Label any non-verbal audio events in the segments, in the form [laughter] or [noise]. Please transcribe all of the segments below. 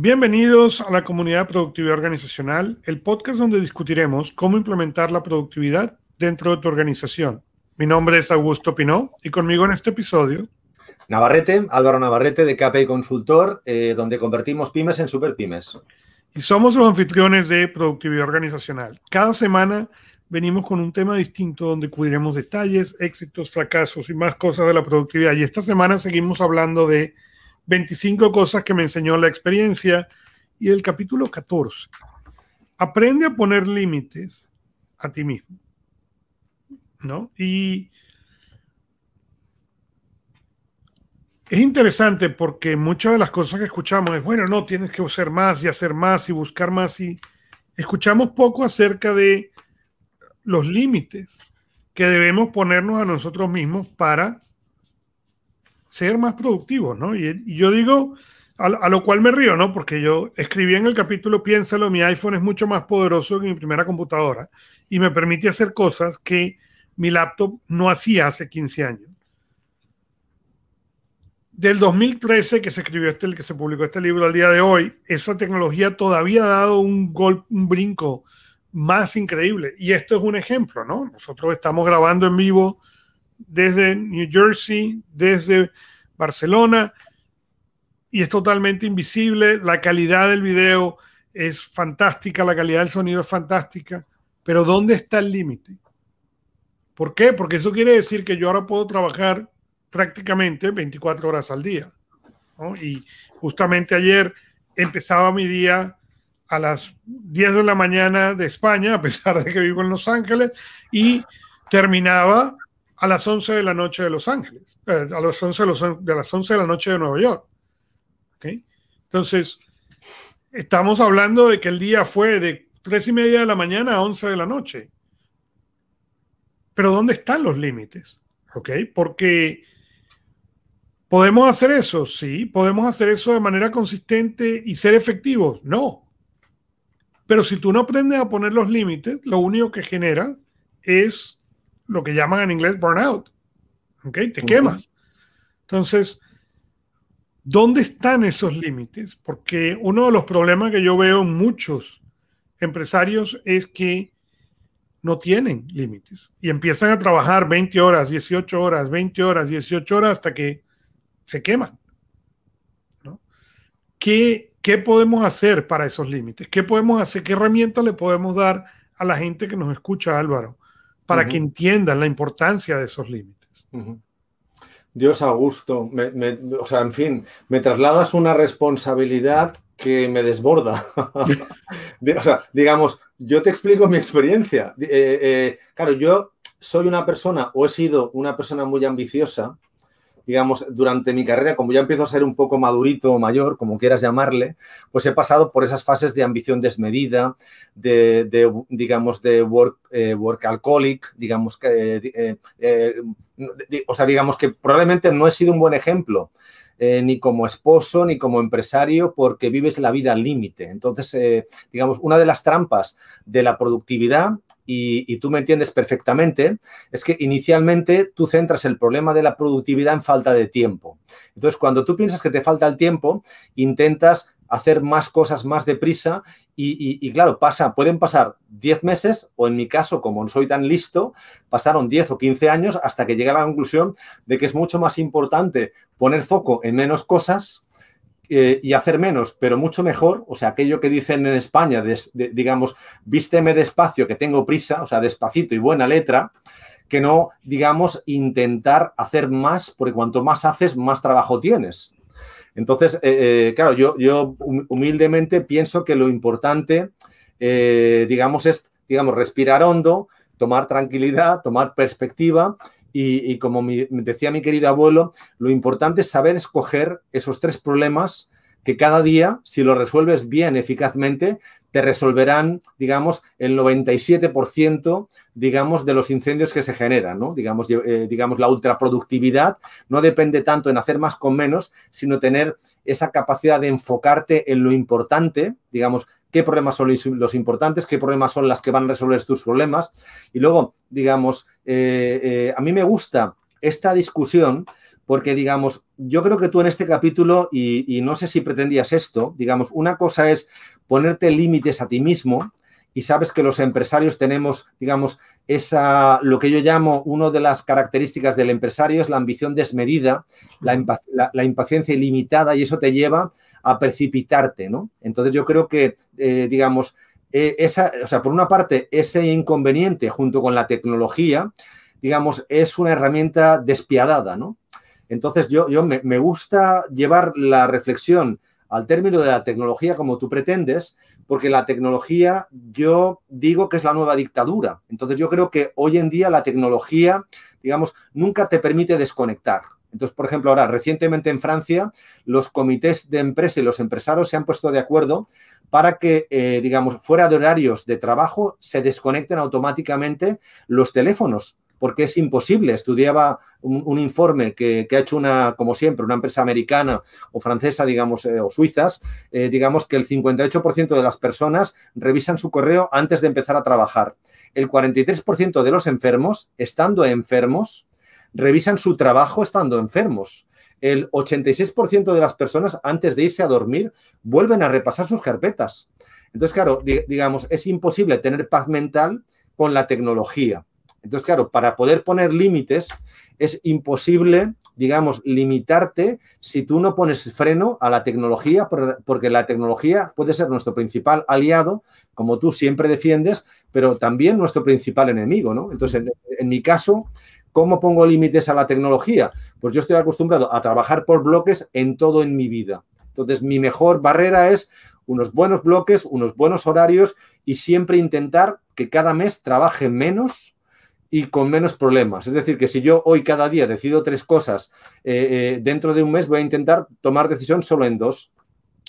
Bienvenidos a la comunidad de productividad organizacional, el podcast donde discutiremos cómo implementar la productividad dentro de tu organización. Mi nombre es Augusto Pinó y conmigo en este episodio. Navarrete, Álvaro Navarrete de KPI Consultor, eh, donde convertimos pymes en super pymes. Y somos los anfitriones de productividad organizacional. Cada semana venimos con un tema distinto donde cubriremos detalles, éxitos, fracasos y más cosas de la productividad. Y esta semana seguimos hablando de 25 cosas que me enseñó la experiencia y el capítulo 14. Aprende a poner límites a ti mismo. ¿No? Y es interesante porque muchas de las cosas que escuchamos es, bueno, no, tienes que hacer más y hacer más y buscar más y escuchamos poco acerca de los límites que debemos ponernos a nosotros mismos para ser más productivos, ¿no? Y, yo digo, a, lo cual me río, ¿no? Porque yo escribí en el capítulo, piénsalo, mi iPhone es mucho más poderoso que mi primera computadora y me permite hacer cosas que mi laptop no hacía hace 15 años. Del 2013 que se escribió este, que se publicó este libro al día de hoy, esa tecnología todavía ha dado un, golpe, un brinco más increíble. Y esto es un ejemplo, ¿no? Nosotros estamos grabando en vivo desde New Jersey, desde Barcelona, y es totalmente invisible. La calidad del video es fantástica, la calidad del sonido es fantástica, pero ¿dónde está el límite? ¿Por qué? Porque eso quiere decir que yo ahora puedo trabajar prácticamente 24 horas al día. Y justamente ayer empezaba mi día a las 10 de la mañana de España, a pesar de que vivo en Los Ángeles, y terminaba a las 11 de la noche de Los Ángeles, eh, a las 11 de, las 11 de la noche de Nueva York. Entonces, estamos hablando de que el día fue de 3 y media de la mañana a 11 de la noche. Pero ¿dónde están los límites? Porque podemos hacer eso, sí, podemos hacer eso de manera consistente y ser efectivos, no. Pero si tú no aprendes a poner los límites, lo único que genera es lo que llaman en inglés burnout. ¿Ok? Te quemas. Entonces, ¿dónde están esos límites? Porque uno de los problemas que yo veo en muchos empresarios es que no tienen límites y empiezan a trabajar 20 horas, 18 horas, 20 horas, 18 horas hasta que se queman. ¿no? ¿Qué, ¿Qué podemos hacer para esos límites? ¿Qué podemos hacer? ¿Qué herramientas le podemos dar a la gente que nos escucha, Álvaro, para que entiendan la importancia de esos límites? Dios a gusto. o sea, en fin, me trasladas una responsabilidad que me desborda. [laughs] o sea, digamos, yo te explico mi experiencia. Eh, eh, claro, yo soy una persona o he sido una persona muy ambiciosa digamos, durante mi carrera, como ya empiezo a ser un poco madurito o mayor, como quieras llamarle, pues he pasado por esas fases de ambición desmedida, de, digamos, de work, eh, work alcoholic, digamos que, eh, eh, o sea, digamos que probablemente no he sido un buen ejemplo. Ni como esposo ni como empresario porque vives la vida al límite. Entonces, digamos, una de las trampas de la productividad y, tú me entiendes perfectamente, es que inicialmente tú centras el problema de la productividad en falta de tiempo. Entonces, cuando tú piensas que te falta el tiempo, intentas hacer más cosas más deprisa y, y, claro, pasa, pueden pasar 10 meses o en mi caso, como no soy tan listo, pasaron 10 o 15 años hasta que llegué a la conclusión de que es mucho más importante poner foco en menos cosas eh, y hacer menos, pero mucho mejor, o sea, aquello que dicen en España, digamos, vísteme despacio, que tengo prisa, o sea, despacito y buena letra, que no, digamos, intentar hacer más, porque cuanto más haces, más trabajo tienes. Entonces, eh, eh, claro, yo, yo humildemente pienso que lo importante, digamos, es, digamos, respirar hondo, tomar tranquilidad, tomar perspectiva y, como me decía mi querido abuelo, lo importante es saber escoger esos tres problemas que cada día, si lo resuelves bien, eficazmente, te resolverán, digamos, el 97%, digamos, de los incendios que se generan, ¿no? Digamos, eh, digamos, la ultraproductividad no depende tanto en hacer más con menos, sino tener esa capacidad de enfocarte en lo importante, digamos, qué problemas son los importantes, qué problemas son las que van a resolver tus problemas. Y luego, digamos, eh, eh, a mí me gusta esta discusión porque digamos, yo creo que tú en este capítulo, y, no sé si pretendías esto, digamos, una cosa es ponerte límites a ti mismo, y sabes que los empresarios tenemos, digamos, esa, lo que yo llamo, una de las características del empresario es la ambición desmedida, la, impaciencia ilimitada y eso te lleva a precipitarte, ¿no? Entonces yo creo que, eh, digamos, eh, esa, o sea, por una parte, ese inconveniente junto con la tecnología, digamos, es una herramienta despiadada, ¿no? Entonces yo, me gusta llevar la reflexión al término de la tecnología como tú pretendes, porque la tecnología yo digo que es la nueva dictadura. Entonces yo creo que hoy en día la tecnología, digamos, nunca te permite desconectar. Entonces, por ejemplo, ahora recientemente en Francia, los comités de empresa y los empresarios se han puesto de acuerdo para que, eh, digamos, fuera de horarios de trabajo, se desconecten automáticamente los teléfonos porque es imposible. Estudiaba un, informe que, ha hecho una, como siempre, una empresa americana o francesa, digamos, eh, o suizas, eh, digamos que el 58% de las personas revisan su correo antes de empezar a trabajar. El 43% de los enfermos, estando enfermos, revisan su trabajo estando enfermos. El 86% de las personas, antes de irse a dormir, vuelven a repasar sus carpetas. Entonces, claro, digamos, es imposible tener paz mental con la tecnología. Entonces, claro, para poder poner límites es imposible, digamos, limitarte si tú no pones freno a la tecnología, porque la tecnología puede ser nuestro principal aliado, como tú siempre defiendes, pero también nuestro principal enemigo, ¿no? Entonces, en, mi caso, ¿cómo pongo límites a la tecnología? Pues yo estoy acostumbrado a trabajar por bloques en todo en mi vida. Entonces, mi mejor barrera es unos buenos bloques, unos buenos horarios y siempre intentar que cada mes trabaje menos y con menos problemas. Es decir, que si yo hoy cada día decido tres cosas, eh, eh, dentro de un mes voy a intentar tomar decisión solo en dos.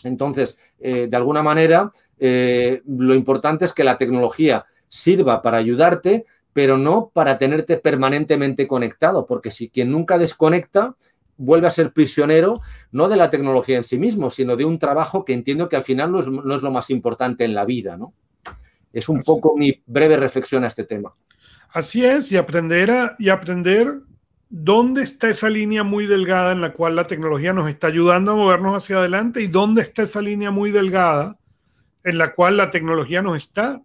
Entonces, eh, de alguna manera, lo importante es que la tecnología sirva para ayudarte, pero no para tenerte permanentemente conectado, porque si quien nunca desconecta vuelve a ser prisionero no de la tecnología en sí mismo, sino de un trabajo que entiendo que al final no es, lo más importante en la vida, ¿no? Es un poco mi breve reflexión a este tema. Así es, y aprender, a, y aprender dónde está esa línea muy delgada en la cual la tecnología nos está ayudando a movernos hacia adelante y dónde está esa línea muy delgada en la cual la tecnología nos está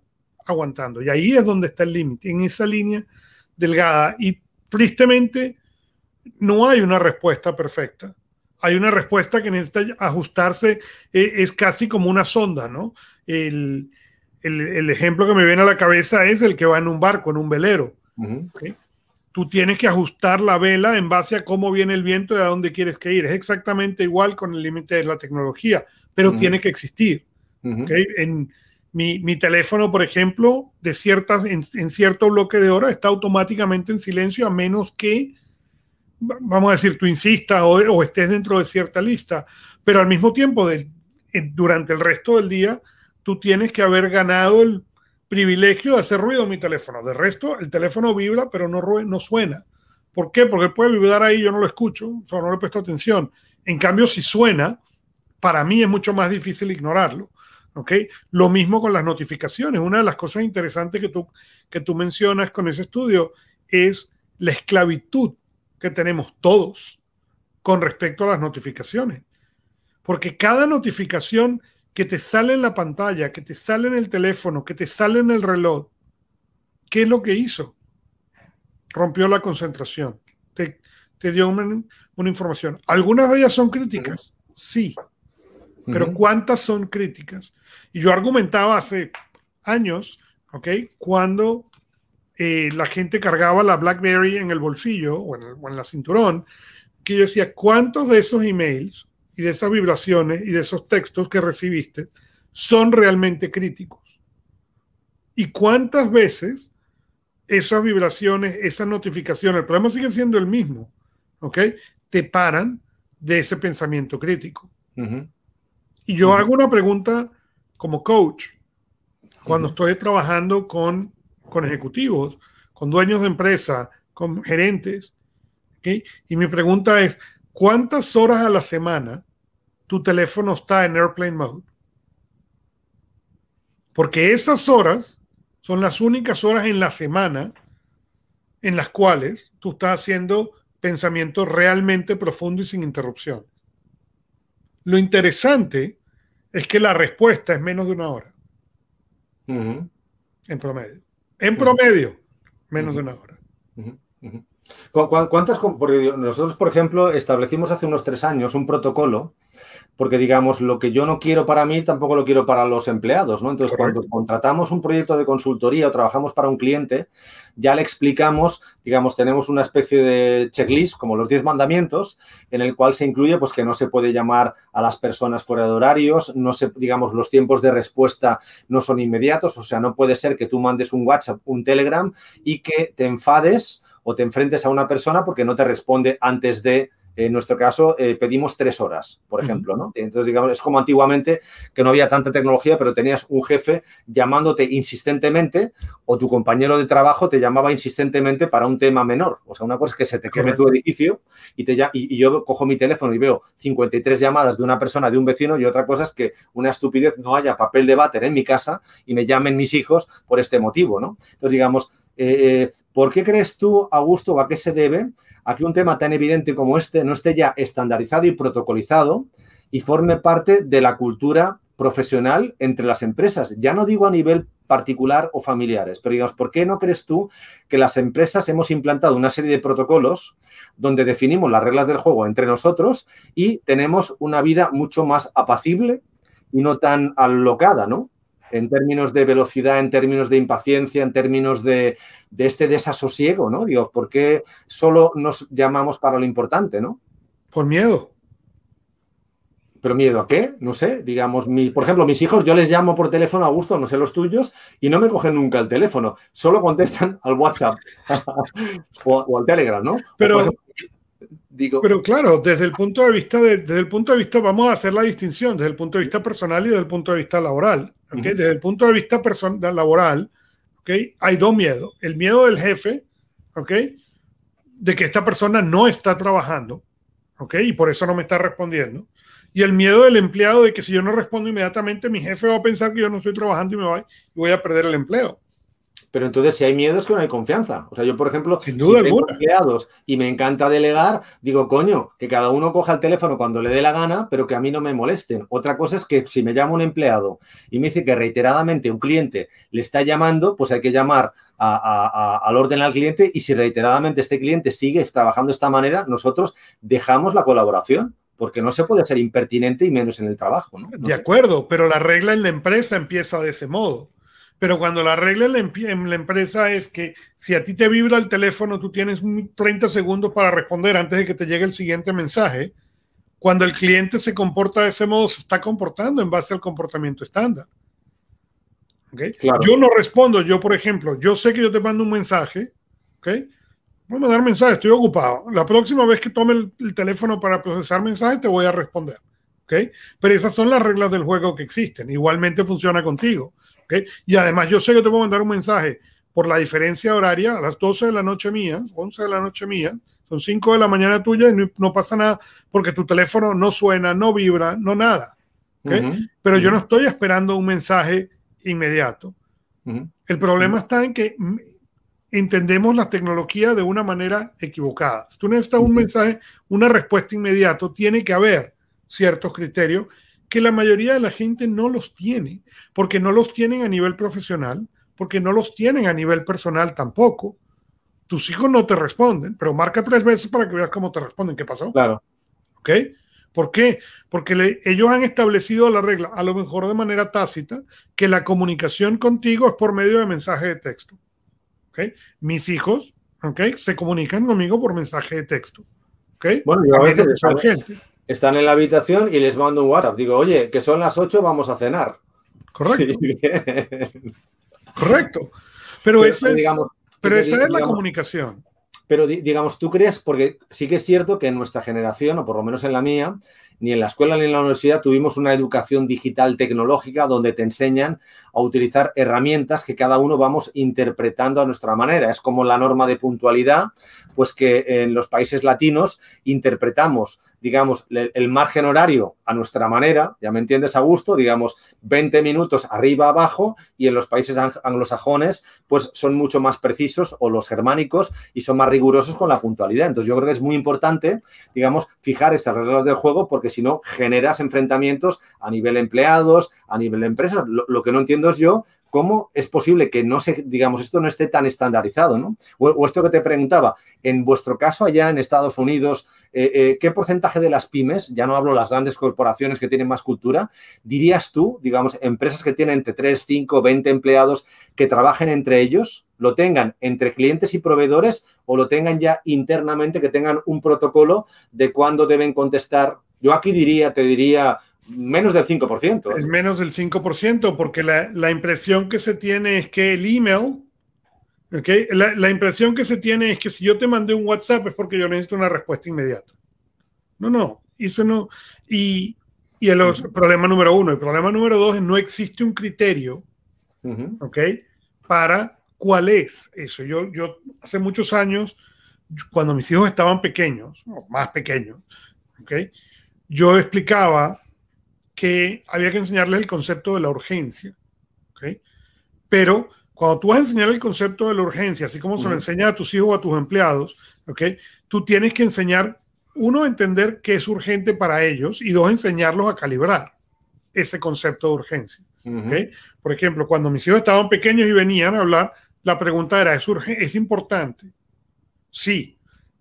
aguantando. Y ahí es donde está el límite, en esa línea delgada. Y tristemente no hay una respuesta perfecta. Hay una respuesta que necesita ajustarse, eh, es casi como una sonda, ¿no? El, el, ejemplo que me viene a la cabeza es el que va en un barco, en un velero. Tú tienes que ajustar la vela en base a cómo viene el viento y a dónde quieres que ir. Es exactamente igual con el límite de la tecnología, pero tiene que existir. En mi, teléfono, por ejemplo, de ciertas, en, cierto bloque de hora está automáticamente en silencio a menos que, vamos a decir, tú insistas o, o estés dentro de cierta lista. Pero al mismo tiempo, de, durante el resto del día, tú tienes que haber ganado el privilegio de hacer ruido en mi teléfono. De resto, el teléfono vibra, pero no, no suena. ¿Por qué? Porque puede vibrar ahí, yo no lo escucho, o no le presto atención. En cambio, si suena, para mí es mucho más difícil ignorarlo. Lo mismo con las notificaciones. Una de las cosas interesantes que tú, que tú mencionas con ese estudio es la esclavitud que tenemos todos con respecto a las notificaciones. Porque cada notificación que te sale en la pantalla, que te sale en el teléfono, que te sale en el reloj, ¿qué es lo que hizo? Rompió la concentración, te, dio una, información. ¿Algunas de ellas son críticas? Sí, pero ¿cuántas son críticas? Y yo argumentaba hace años, ¿ok? Cuando eh, la gente cargaba la BlackBerry en el bolsillo o en, o en la cinturón, que yo decía, ¿cuántos de esos emails y de esas vibraciones y de esos textos que recibiste son realmente críticos. ¿Y cuántas veces esas vibraciones, esas notificaciones, el problema sigue siendo el mismo, ¿ok? Te paran de ese pensamiento crítico. Y yo hago una pregunta como coach, cuando estoy trabajando con, con ejecutivos, con dueños de empresa, con gerentes, ¿ok? Y mi pregunta es, ¿cuántas horas a la semana tu teléfono está en airplane mode? Porque esas horas son las únicas horas en la semana en las cuales tú estás haciendo pensamiento realmente profundo y sin interrupción. Lo interesante es que la respuesta es menos de una hora. En promedio. En promedio, menos de una hora. ¿Cuántas? Porque nosotros, por ejemplo, establecimos hace unos tres años un protocolo porque digamos, lo que yo no quiero para mí tampoco lo quiero para los empleados, ¿no? Entonces, cuando contratamos un proyecto de consultoría o trabajamos para un cliente, ya le explicamos, digamos, tenemos una especie de checklist, como los 10 mandamientos, en el cual se incluye, pues, que no se puede llamar a las personas fuera de horarios, no se, digamos, los tiempos de respuesta no son inmediatos, o sea, no puede ser que tú mandes un WhatsApp, un Telegram y que te enfades o te enfrentes a una persona porque no te responde antes de en nuestro caso, eh, pedimos tres horas, por ejemplo, ¿no? Entonces, digamos, es como antiguamente que no había tanta tecnología, pero tenías un jefe llamándote insistentemente o tu compañero de trabajo te llamaba insistentemente para un tema menor. O sea, una cosa es que se te queme tu edificio y, te, y, y yo cojo mi teléfono y veo 53 llamadas de una persona, de un vecino, y otra cosa es que una estupidez no haya papel de váter en mi casa y me llamen mis hijos por este motivo, ¿no? Entonces, digamos, eh, eh, ¿por qué crees tú, Augusto, a qué se debe a que un tema tan evidente como este no esté ya estandarizado y protocolizado y forme parte de la cultura profesional entre las empresas. Ya no digo a nivel particular o familiares, pero digamos, ¿por qué no crees tú que las empresas hemos implantado una serie de protocolos donde definimos las reglas del juego entre nosotros y tenemos una vida mucho más apacible y no tan alocada, ¿no? En términos de velocidad, en términos de impaciencia, en términos de, este desasosiego, ¿no? Digo, ¿por qué solo nos llamamos para lo importante, ¿no? Por miedo. ¿Pero miedo a qué? No sé, digamos, mi, por ejemplo, mis hijos, yo les llamo por teléfono a gusto, no sé los tuyos, y no me cogen nunca el teléfono, solo contestan [laughs] al WhatsApp [laughs] o, al Telegram, ¿no? Pero, digo, pero claro, desde el punto de vista, desde el punto de vista, vamos a hacer la distinción, desde el punto de vista personal y desde el punto de vista laboral. Desde el punto de vista personal, laboral, ¿okay? hay dos miedos. El miedo del jefe, ¿okay? de que esta persona no está trabajando, ¿okay? y por eso no me está respondiendo. Y el miedo del empleado de que si yo no respondo inmediatamente, mi jefe va a pensar que yo no estoy trabajando y me voy, y voy a perder el empleo. Pero entonces, si hay miedo, es que no hay confianza. O sea, yo, por ejemplo, Sin duda si tengo empleados y me encanta delegar, digo, coño, que cada uno coja el teléfono cuando le dé la gana, pero que a mí no me molesten. Otra cosa es que si me llama un empleado y me dice que reiteradamente un cliente le está llamando, pues hay que llamar al orden al cliente y si reiteradamente este cliente sigue trabajando de esta manera, nosotros dejamos la colaboración porque no se puede ser impertinente y menos en el trabajo. ¿no? de acuerdo, pero la regla en la empresa empieza de ese modo. Pero cuando la regla en la, empresa es que si a ti te vibra el teléfono, tú tienes 30 segundos para responder antes de que te llegue el siguiente mensaje. Cuando el cliente se comporta de ese modo, se está comportando en base al comportamiento estándar. Yo no respondo, yo por ejemplo, yo sé que yo te mando un mensaje, ¿ok? Voy a mandar mensaje, estoy ocupado. La próxima vez que tome el, el teléfono para procesar mensajes, te voy a responder. ¿ok? Pero esas son las reglas del juego que existen. Igualmente funciona contigo. Y además yo sé que te puedo mandar un mensaje por la diferencia horaria a las 12 de la noche mía, 11 de la noche mía, son 5 de la mañana tuya y no, pasa nada porque tu teléfono no suena, no vibra, no nada. Pero yo no estoy esperando un mensaje inmediato. El problema está en que entendemos la tecnología de una manera equivocada. Si tú necesitas un mensaje, una respuesta inmediata, tiene que haber ciertos criterios que la mayoría de la gente no los tiene, porque no los tienen a nivel profesional, porque no los tienen a nivel personal tampoco. Tus hijos no te responden, pero marca tres veces para que veas cómo te responden. ¿Qué pasó? Claro. ¿Ok? ¿Por qué? Porque ellos han establecido la regla, a lo mejor de manera tácita, que la comunicación contigo es por medio de mensaje de texto. ¿Ok? Mis hijos, ¿ok? Se comunican conmigo por mensaje de texto. ¿Ok? Bueno, yo a veces gente están en la habitación y les mando un WhatsApp. Digo, oye, que son las 8, vamos a cenar. Correcto. [laughs] Correcto. Pero, esa es, pero esa es la comunicación. Pero digamos, tú crees, porque sí que es cierto que en nuestra generación, o por lo menos en la mía, ni en la escuela ni en la universidad tuvimos una educación digital tecnológica donde te enseñan a utilizar herramientas que cada uno vamos interpretando a nuestra manera. Es como la norma de puntualidad, pues que en los países latinos interpretamos digamos, el margen horario a nuestra manera, ya me entiendes a gusto, digamos, 20 minutos arriba abajo y en los países anglosajones pues son mucho más precisos o los germánicos y son más rigurosos con la puntualidad. Entonces yo creo que es muy importante, digamos, fijar esas reglas del juego porque si no generas enfrentamientos a nivel empleados, a nivel empresas. Lo que no entiendo es yo ¿cómo es posible que no se, digamos, esto no esté tan estandarizado, ¿no? O, esto que te preguntaba, en vuestro caso allá en Estados Unidos, eh, eh, ¿qué porcentaje de las pymes, ya no hablo las grandes corporaciones que tienen más cultura, dirías tú, digamos, empresas que tienen entre 3, 5, 20 empleados que trabajen entre ellos, lo tengan entre clientes y proveedores o lo tengan ya internamente, que tengan un protocolo de cuándo deben contestar? Yo aquí diría, te diría, menos del 5%. Es menos del 5%, porque la, impresión que se tiene es que el email, ¿okay? La, impresión que se tiene es que si yo te mandé un WhatsApp es porque yo necesito una respuesta inmediata. No, no, eso no. Y, y el problema número uno. El problema número dos es no existe un criterio, ¿ok? Para cuál es eso. Yo, yo hace muchos años, cuando mis hijos estaban pequeños, o más pequeños, ¿ok? Yo explicaba que había que enseñarles el concepto de la urgencia. ¿okay? Pero cuando tú vas a enseñar el concepto de la urgencia, así como se lo enseñas a tus hijos o a tus empleados, ¿okay? tú tienes que enseñar, uno, entender qué es urgente para ellos y dos, enseñarlos a calibrar ese concepto de urgencia. ¿okay? Por ejemplo, cuando mis hijos estaban pequeños y venían a hablar, la pregunta era, ¿es, ¿es importante? Sí.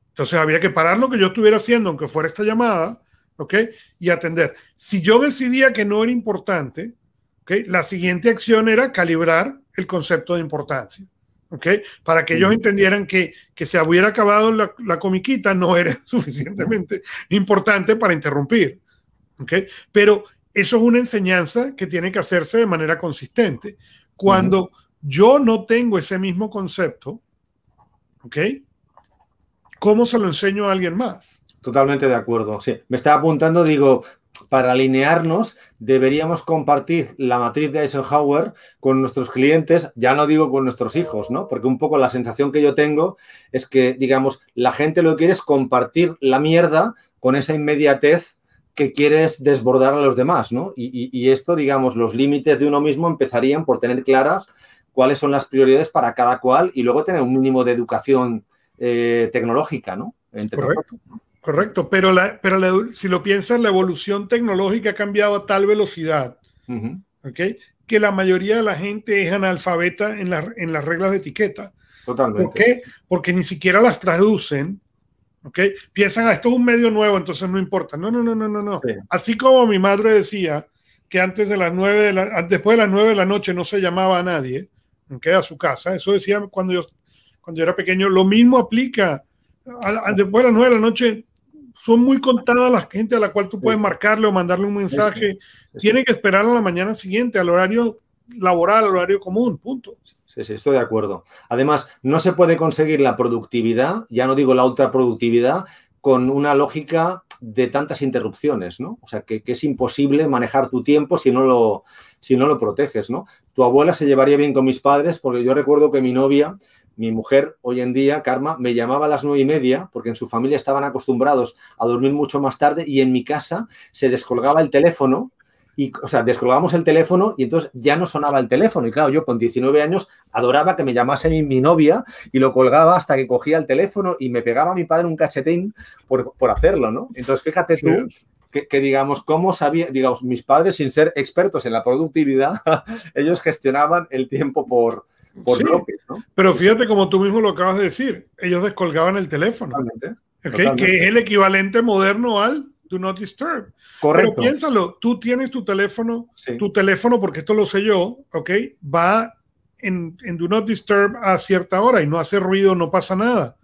Entonces había que parar lo que yo estuviera haciendo, aunque fuera esta llamada, ¿ok? Y atender. Si yo decidía que no era importante, ¿ok? La siguiente acción era calibrar el concepto de importancia, ¿ok? Para que ellos entendieran que, que se hubiera acabado la, la comiquita no era [laughs] suficientemente importante para interrumpir, ¿ok? Pero eso es una enseñanza que tiene que hacerse de manera consistente. Cuando yo no tengo ese mismo concepto, ¿ok? ¿Cómo se lo enseño a alguien más? Totalmente de acuerdo. Sí, me estaba apuntando, digo, para alinearnos deberíamos compartir la matriz de Eisenhower con nuestros clientes, ya no digo con nuestros hijos, ¿no? Porque un poco la sensación que yo tengo es que, digamos, la gente lo que quiere es compartir la mierda con esa inmediatez que quieres desbordar a los demás, ¿no? Y, esto, digamos, los límites de uno mismo empezarían por tener claras cuáles son las prioridades para cada cual y luego tener un mínimo de educación eh, tecnológica, ¿no? Correcto. Correcto, pero, la, pero si lo piensas, la evolución tecnológica ha cambiado a tal velocidad que la mayoría de la gente es analfabeta en, en las reglas de etiqueta. Totalmente. ¿Por qué? Porque ni siquiera las traducen. ¿okay? Piensan, ah, esto es un medio nuevo, entonces no importa. No, no, no, no, no. no. Así como mi madre decía que antes de las nueve de la, después de las nueve de la noche no se llamaba a nadie, ¿okay? a su casa. Eso decía cuando yo, cuando yo era pequeño. Lo mismo aplica. después de las nueve de la noche son muy contadas las gente a la cual tú puedes marcarle o mandarle un mensaje. Tiene que esperar a la mañana siguiente, al horario laboral, al horario común, punto. Sí, sí, estoy de acuerdo. Además, no se puede conseguir la productividad, ya no digo la ultraproductividad, con una lógica de tantas interrupciones, ¿no? O sea, que, que, es imposible manejar tu tiempo si no, lo, si no lo proteges, ¿no? Tu abuela se llevaría bien con mis padres porque yo recuerdo que mi novia mi mujer hoy en día, Karma, me llamaba a las nueve y media porque en su familia estaban acostumbrados a dormir mucho más tarde y en mi casa se descolgaba el teléfono y, o sea, descolgábamos el teléfono y entonces ya no sonaba el teléfono. Y claro, yo con 19 años adoraba que me llamase mi, novia y lo colgaba hasta que cogía el teléfono y me pegaba a mi padre un cachetín por, hacerlo, ¿no? Entonces, fíjate tú que, que, digamos, cómo sabía, digamos, mis padres sin ser expertos en la productividad, [laughs] ellos gestionaban el tiempo por, pero fíjate como tú mismo lo acabas de decir, ellos descolgaban el teléfono. Que es el equivalente moderno al Do Not Disturb. Correcto. Pero piénsalo, tú tienes tu teléfono, tu teléfono, porque esto lo sé yo, ¿ok? Va en, en, Do Not Disturb a cierta hora y no hace ruido, no pasa nada,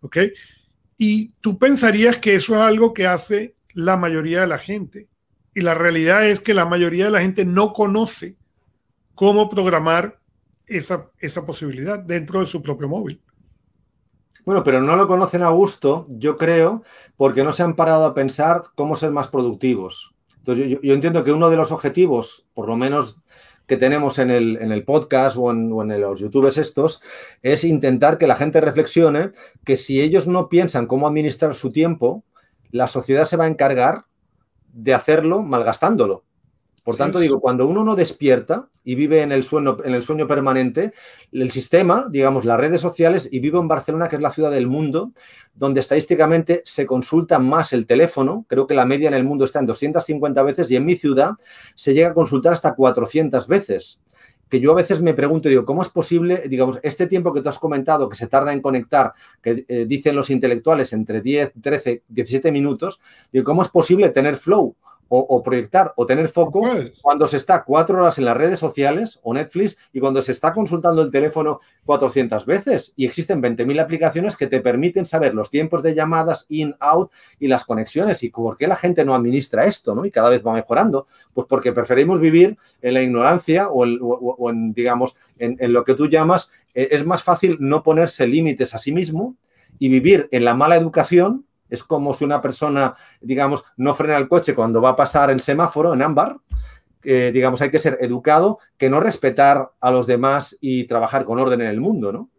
¿ok? Y tú pensarías que eso es algo que hace la mayoría de la gente. Y la realidad es que la mayoría de la gente no conoce cómo programar esa, esa posibilidad dentro de su propio móvil. Bueno, pero no lo conocen a gusto, yo creo, porque no se han parado a pensar cómo ser más productivos. Entonces, yo, entiendo que uno de los objetivos, por lo menos que tenemos en el, podcast o en, o en, los youtubes estos, es intentar que la gente reflexione que si ellos no piensan cómo administrar su tiempo, la sociedad se va a encargar de hacerlo malgastándolo. Por tanto, digo, cuando uno no despierta y vive en el, sueño, en el sueño permanente, el sistema, digamos, las redes sociales, y vivo en Barcelona, que es la ciudad del mundo, donde estadísticamente se consulta más el teléfono, creo que la media en el mundo está en 250 veces y en mi ciudad se llega a consultar hasta 400 veces que yo a veces me pregunto, digo, ¿cómo es posible, digamos, este tiempo que tú has comentado que se tarda en conectar, que eh, dicen los intelectuales entre 10, 13, 17 minutos, digo, ¿cómo es posible tener flow? O, proyectar o tener foco cuando se está cuatro horas en las redes sociales o Netflix y cuando se está consultando el teléfono 400 veces y existen 20.000 aplicaciones que te permiten saber los tiempos de llamadas in, out y las conexiones y por qué la gente no administra esto ¿no? y cada vez va mejorando. Pues porque preferimos vivir en la ignorancia o, en, digamos, en, en, lo que tú llamas, eh, es más fácil no ponerse límites a sí mismo y vivir en la mala educación es como si una persona, digamos, no frena el coche cuando va a pasar el semáforo en ámbar. digamos, hay que ser educado, que no respetar a los demás y trabajar con orden en el mundo, ¿no?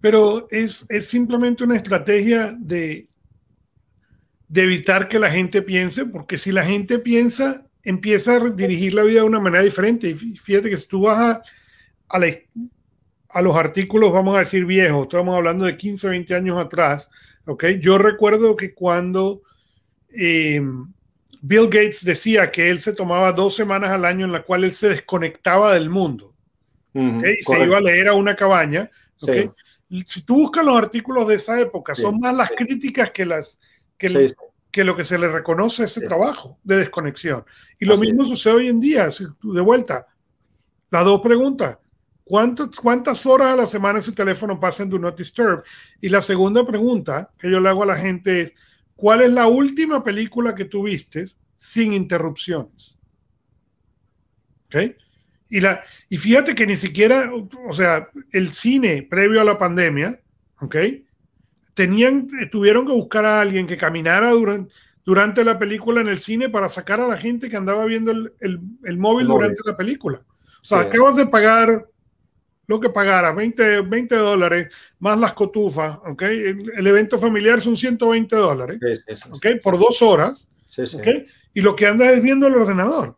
Pero es, simplemente una estrategia de, evitar que la gente piense, porque si la gente piensa, empieza a dirigir la vida de una manera diferente. Y fíjate que si tú vas a, a, a los artículos, vamos a decir viejos, estamos hablando de 15, 20 años atrás, yo recuerdo que cuando eh, Bill Gates decía que él se tomaba dos semanas al año en la cual él se desconectaba del mundo y se iba a leer a una cabaña. Si tú buscas los artículos de esa época, son más las críticas que, las, que, que, lo que se le reconoce a ese trabajo de desconexión. Y lo mismo sucede hoy en día. De vuelta, las dos preguntas. ¿Cuántas horas a la semana ese teléfono pasa en Do Not Disturb? Y la segunda pregunta que yo le hago a la gente es, ¿cuál es la última película que tuviste sin interrupciones? ¿Ok? Y, la, y fíjate que ni siquiera, o sea, el cine previo a la pandemia, ¿ok? Tenían, tuvieron que buscar a alguien que caminara durante, durante la película en el cine para sacar a la gente que andaba viendo el, el, móvil durante la película. O sea, acabas de pagar lo que pagara, 20, 20 dólares más las cotufas, ¿ok? El, evento familiar son 120 dólares, ¿ok? Por dos horas, ¿ok? Y lo que anda es viendo el ordenador.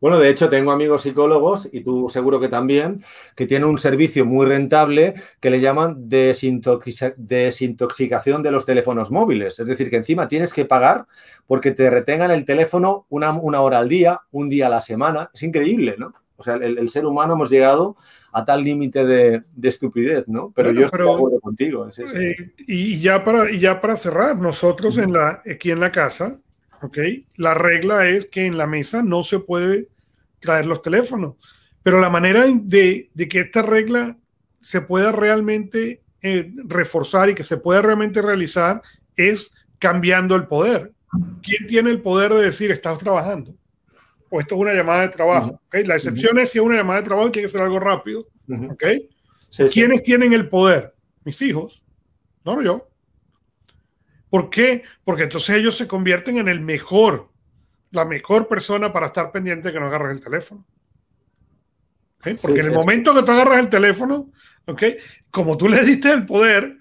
Bueno, de hecho, tengo amigos psicólogos, y tú seguro que también, que tienen un servicio muy rentable que le llaman desintoxicación de los teléfonos móviles. Es decir, que encima tienes que pagar porque te retengan el teléfono una, una hora al día, un día a la semana. Es increíble, ¿no? O sea, el, ser humano hemos llegado a tal límite de, estupidez, ¿no? Pero yo estoy de acuerdo contigo. y, ya para, y ya para cerrar, nosotros en la, aquí en la casa, ¿ok? La regla es que en la mesa no se puede traer los teléfonos. Pero la manera de, que esta regla se pueda realmente eh, reforzar y que se pueda realmente realizar es cambiando el poder. ¿Quién tiene el poder de decir estás trabajando? O esto es una llamada de trabajo. La excepción es si es una llamada de trabajo y tiene que ser algo rápido. ¿Quiénes tienen el poder? Mis hijos, no yo. ¿Por qué? Porque entonces ellos se convierten en el mejor, la mejor persona para estar pendiente de que no agarres el teléfono. Porque en el momento que tú agarras el teléfono, como tú le diste el poder,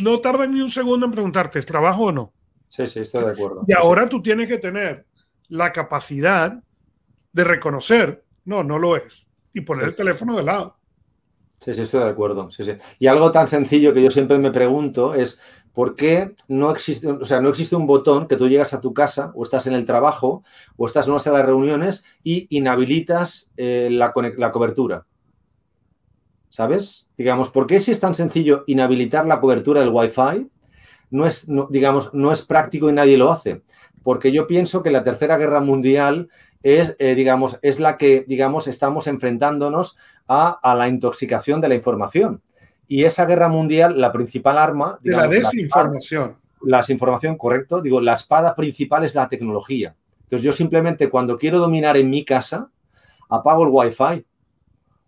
no tarda ni un segundo en preguntarte, ¿es trabajo o no? Sí, sí, estoy de acuerdo. Y ahora tú tienes que tener la capacidad de reconocer, no, no lo es, y poner el teléfono de lado. Sí, sí, estoy de acuerdo. Sí, sí. Y algo tan sencillo que yo siempre me pregunto es por qué no existe, o sea, no existe un botón que tú llegas a tu casa o estás en el trabajo o estás en una sala de reuniones y inhabilitas eh, la, la cobertura. ¿Sabes? Digamos, ¿por qué si es tan sencillo inhabilitar la cobertura del Wi-Fi? No es, digamos, no es práctico y nadie lo hace porque yo pienso que la Tercera Guerra Mundial es, eh, digamos, es la que, digamos, estamos enfrentándonos a, la intoxicación de la información. Y esa guerra mundial, la principal arma... de la desinformación. La, desinformación, correcto. Digo, la espada principal es la tecnología. Entonces yo simplemente cuando quiero dominar en mi casa, apago el Wi-Fi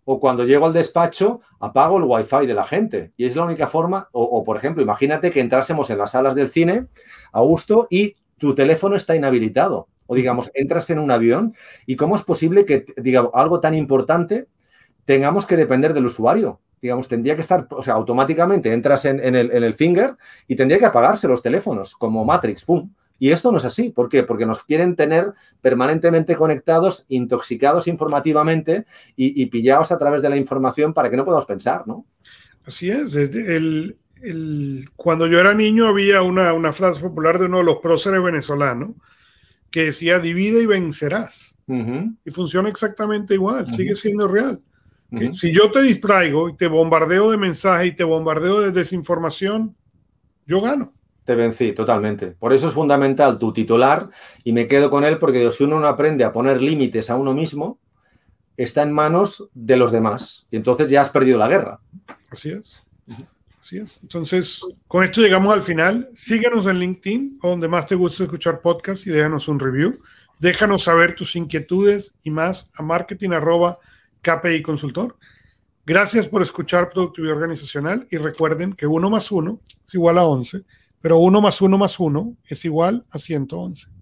o cuando llego al despacho apago el wifi de la gente. Y es la única forma, o, o por ejemplo, imagínate que entrásemos en las salas del cine a gusto y tu teléfono está inhabilitado. O digamos, entras en un avión y cómo es posible que, digamos, algo tan importante tengamos que depender del usuario. Digamos, tendría que estar, o sea, automáticamente entras en, el, finger y tendría que apagarse los teléfonos, como Matrix, ¡pum! Y esto no es así. ¿Por qué? Porque nos quieren tener permanentemente conectados, intoxicados informativamente y, y pillados a través de la información para que no podamos pensar, ¿no? Así es. El, el, cuando yo era niño había una, una, frase popular de uno de los próceres venezolanos que decía divide y vencerás. Uh -huh. Y funciona exactamente igual, uh -huh. sigue siendo real. Uh -huh. Si yo te distraigo y te bombardeo de mensajes y te bombardeo de desinformación, yo gano te vencí totalmente. Por eso es fundamental tu titular y me quedo con él porque si uno no aprende a poner límites a uno mismo, está en manos de los demás y entonces ya has perdido la guerra. Así es. Así es. Entonces, con esto llegamos al final. Síguenos en LinkedIn, donde más te gusta escuchar podcast y déjanos un review. Déjanos saber tus inquietudes y más a marketing arroba KPI Consultor. Gracias por escuchar Productividad Organizacional y recuerden que uno más uno es igual a 11 pero 1 más 1 más 1 es igual a 111.